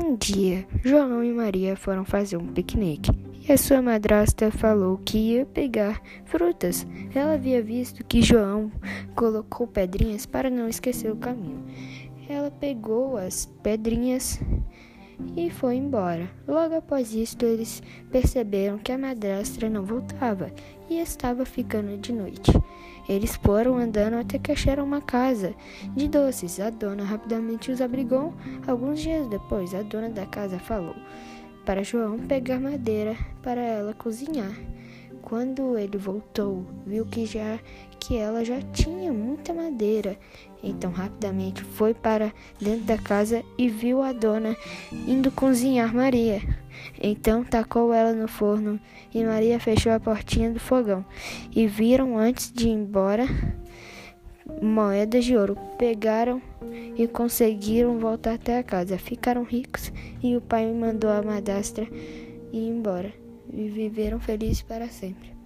Um dia, João e Maria foram fazer um piquenique e a sua madrasta falou que ia pegar frutas. Ela havia visto que João colocou pedrinhas para não esquecer o caminho. Ela pegou as pedrinhas e foi embora. Logo após isso, eles perceberam que a madrastra não voltava e estava ficando de noite. Eles foram andando até que acharam uma casa de doces. A dona rapidamente os abrigou. Alguns dias depois, a dona da casa falou para João pegar madeira para ela cozinhar. Quando ele voltou, viu que já que ela já tinha muita madeira. Então rapidamente foi para dentro da casa e viu a dona indo cozinhar Maria. Então tacou ela no forno e Maria fechou a portinha do fogão. E viram antes de ir embora moedas de ouro. Pegaram e conseguiram voltar até a casa. Ficaram ricos e o pai mandou a madrastra ir embora e viveram felizes para sempre.